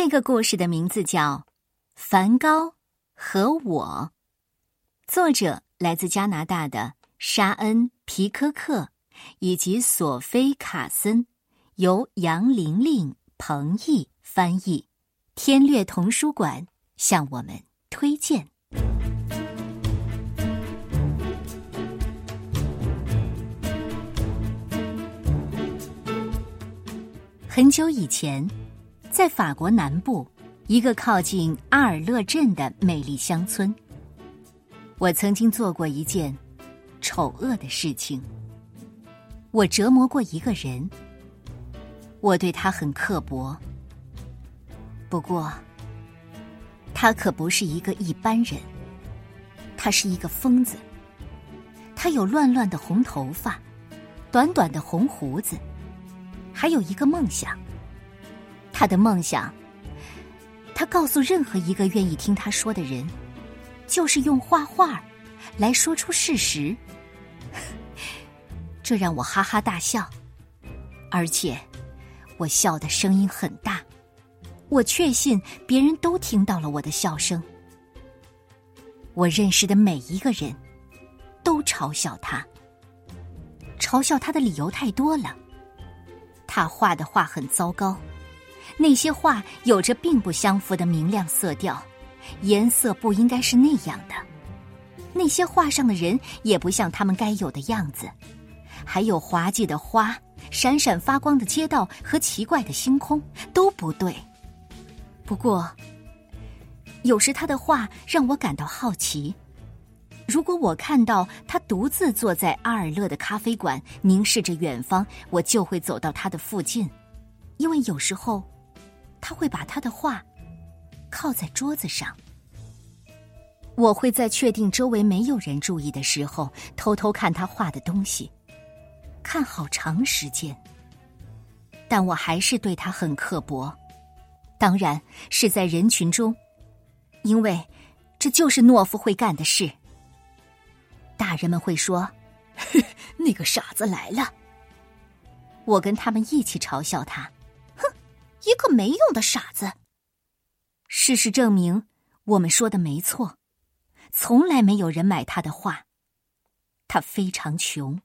这个故事的名字叫《梵高和我》，作者来自加拿大的沙恩·皮科克以及索菲·卡森，由杨玲玲、彭毅翻译，天略童书馆向我们推荐。很久以前。在法国南部，一个靠近阿尔勒镇的美丽乡村，我曾经做过一件丑恶的事情。我折磨过一个人，我对他很刻薄。不过，他可不是一个一般人，他是一个疯子。他有乱乱的红头发，短短的红胡子，还有一个梦想。他的梦想，他告诉任何一个愿意听他说的人，就是用画画来说出事实。这让我哈哈大笑，而且我笑的声音很大。我确信别人都听到了我的笑声。我认识的每一个人都嘲笑他，嘲笑他的理由太多了。他画的画很糟糕。那些画有着并不相符的明亮色调，颜色不应该是那样的。那些画上的人也不像他们该有的样子，还有滑稽的花、闪闪发光的街道和奇怪的星空都不对。不过，有时他的画让我感到好奇。如果我看到他独自坐在阿尔勒的咖啡馆，凝视着远方，我就会走到他的附近，因为有时候。他会把他的画靠在桌子上，我会在确定周围没有人注意的时候偷偷看他画的东西，看好长时间。但我还是对他很刻薄，当然是在人群中，因为这就是懦夫会干的事。大人们会说：“ 那个傻子来了。”我跟他们一起嘲笑他。一个没用的傻子。事实证明，我们说的没错，从来没有人买他的画。他非常穷，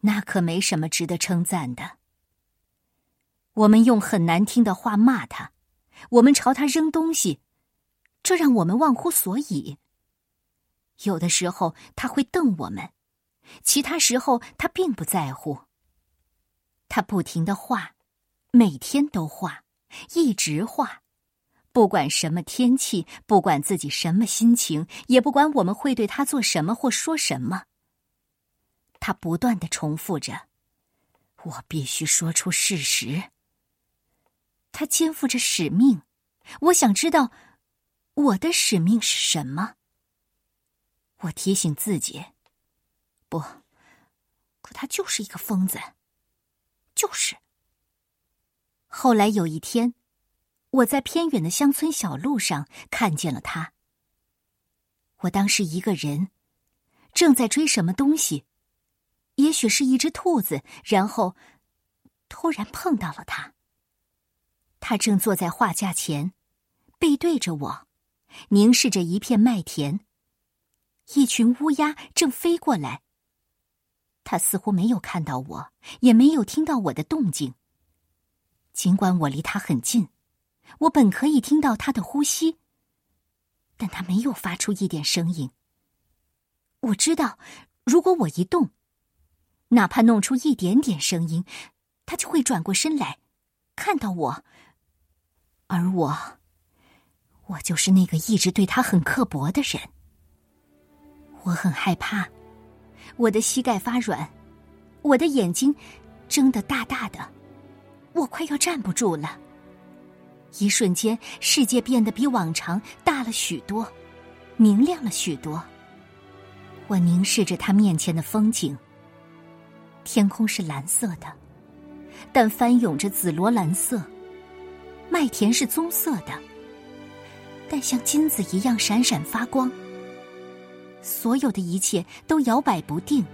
那可没什么值得称赞的。我们用很难听的话骂他，我们朝他扔东西，这让我们忘乎所以。有的时候他会瞪我们，其他时候他并不在乎。他不停的画。每天都画，一直画，不管什么天气，不管自己什么心情，也不管我们会对他做什么或说什么。他不断的重复着：“我必须说出事实。”他肩负着使命，我想知道我的使命是什么。我提醒自己：“不，可他就是一个疯子，就是。”后来有一天，我在偏远的乡村小路上看见了他。我当时一个人，正在追什么东西，也许是一只兔子，然后突然碰到了他。他正坐在画架前，背对着我，凝视着一片麦田。一群乌鸦正飞过来。他似乎没有看到我，也没有听到我的动静。尽管我离他很近，我本可以听到他的呼吸，但他没有发出一点声音。我知道，如果我一动，哪怕弄出一点点声音，他就会转过身来，看到我。而我，我就是那个一直对他很刻薄的人。我很害怕，我的膝盖发软，我的眼睛睁得大大的。我快要站不住了。一瞬间，世界变得比往常大了许多，明亮了许多。我凝视着他面前的风景。天空是蓝色的，但翻涌着紫罗兰色；麦田是棕色的，但像金子一样闪闪发光。所有的一切都摇摆不定，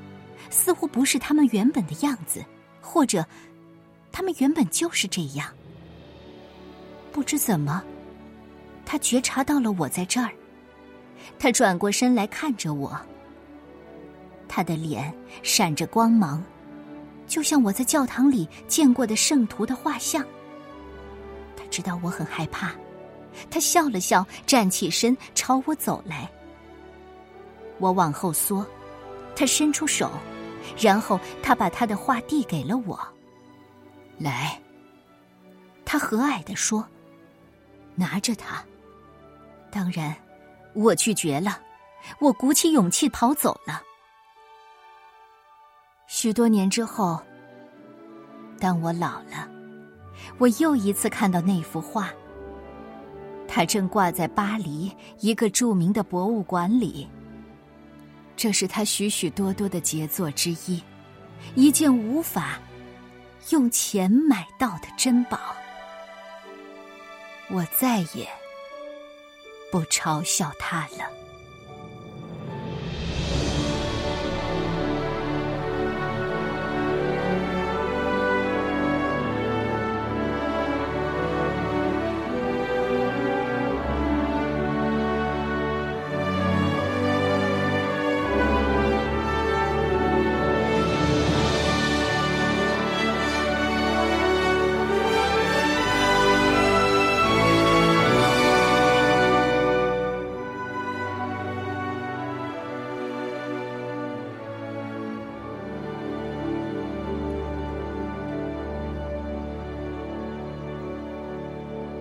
似乎不是他们原本的样子，或者。他们原本就是这样。不知怎么，他觉察到了我在这儿。他转过身来看着我，他的脸闪着光芒，就像我在教堂里见过的圣徒的画像。他知道我很害怕，他笑了笑，站起身朝我走来。我往后缩，他伸出手，然后他把他的画递给了我。来，他和蔼地说：“拿着它。”当然。我拒绝了，我鼓起勇气跑走了。许多年之后，当我老了，我又一次看到那幅画。它正挂在巴黎一个著名的博物馆里。这是他许许多多的杰作之一，一件无法用钱买到的珍宝。我再也。不嘲笑他了。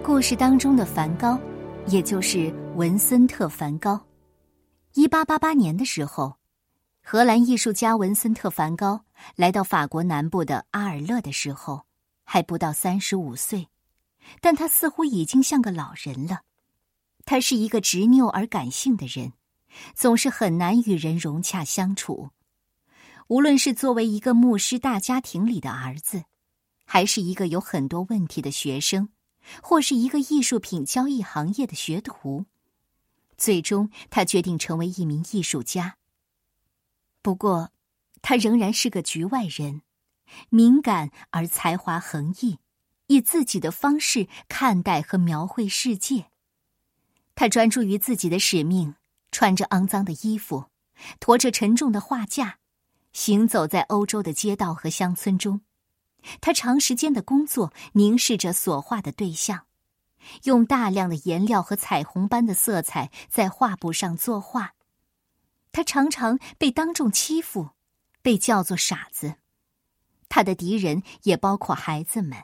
故事当中的梵高，也就是文森特·梵高，一八八八年的时候，荷兰艺术家文森特·梵高来到法国南部的阿尔勒的时候，还不到三十五岁，但他似乎已经像个老人了。他是一个执拗而感性的人，总是很难与人融洽相处。无论是作为一个牧师大家庭里的儿子，还是一个有很多问题的学生。或是一个艺术品交易行业的学徒，最终他决定成为一名艺术家。不过，他仍然是个局外人，敏感而才华横溢，以自己的方式看待和描绘世界。他专注于自己的使命，穿着肮脏的衣服，驮着沉重的画架，行走在欧洲的街道和乡村中。他长时间的工作凝视着所画的对象，用大量的颜料和彩虹般的色彩在画布上作画。他常常被当众欺负，被叫做傻子。他的敌人也包括孩子们。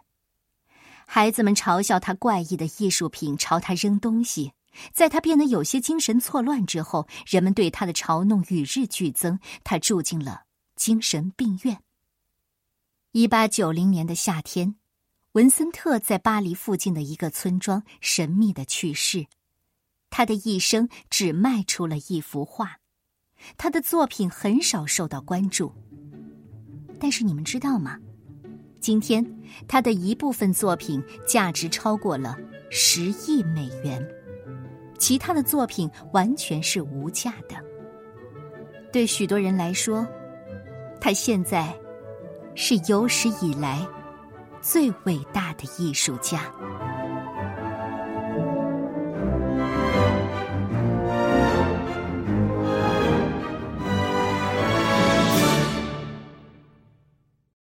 孩子们嘲笑他怪异的艺术品，朝他扔东西。在他变得有些精神错乱之后，人们对他的嘲弄与日俱增。他住进了精神病院。一八九零年的夏天，文森特在巴黎附近的一个村庄神秘的去世。他的一生只卖出了一幅画，他的作品很少受到关注。但是你们知道吗？今天他的一部分作品价值超过了十亿美元，其他的作品完全是无价的。对许多人来说，他现在。是有史以来最伟大的艺术家。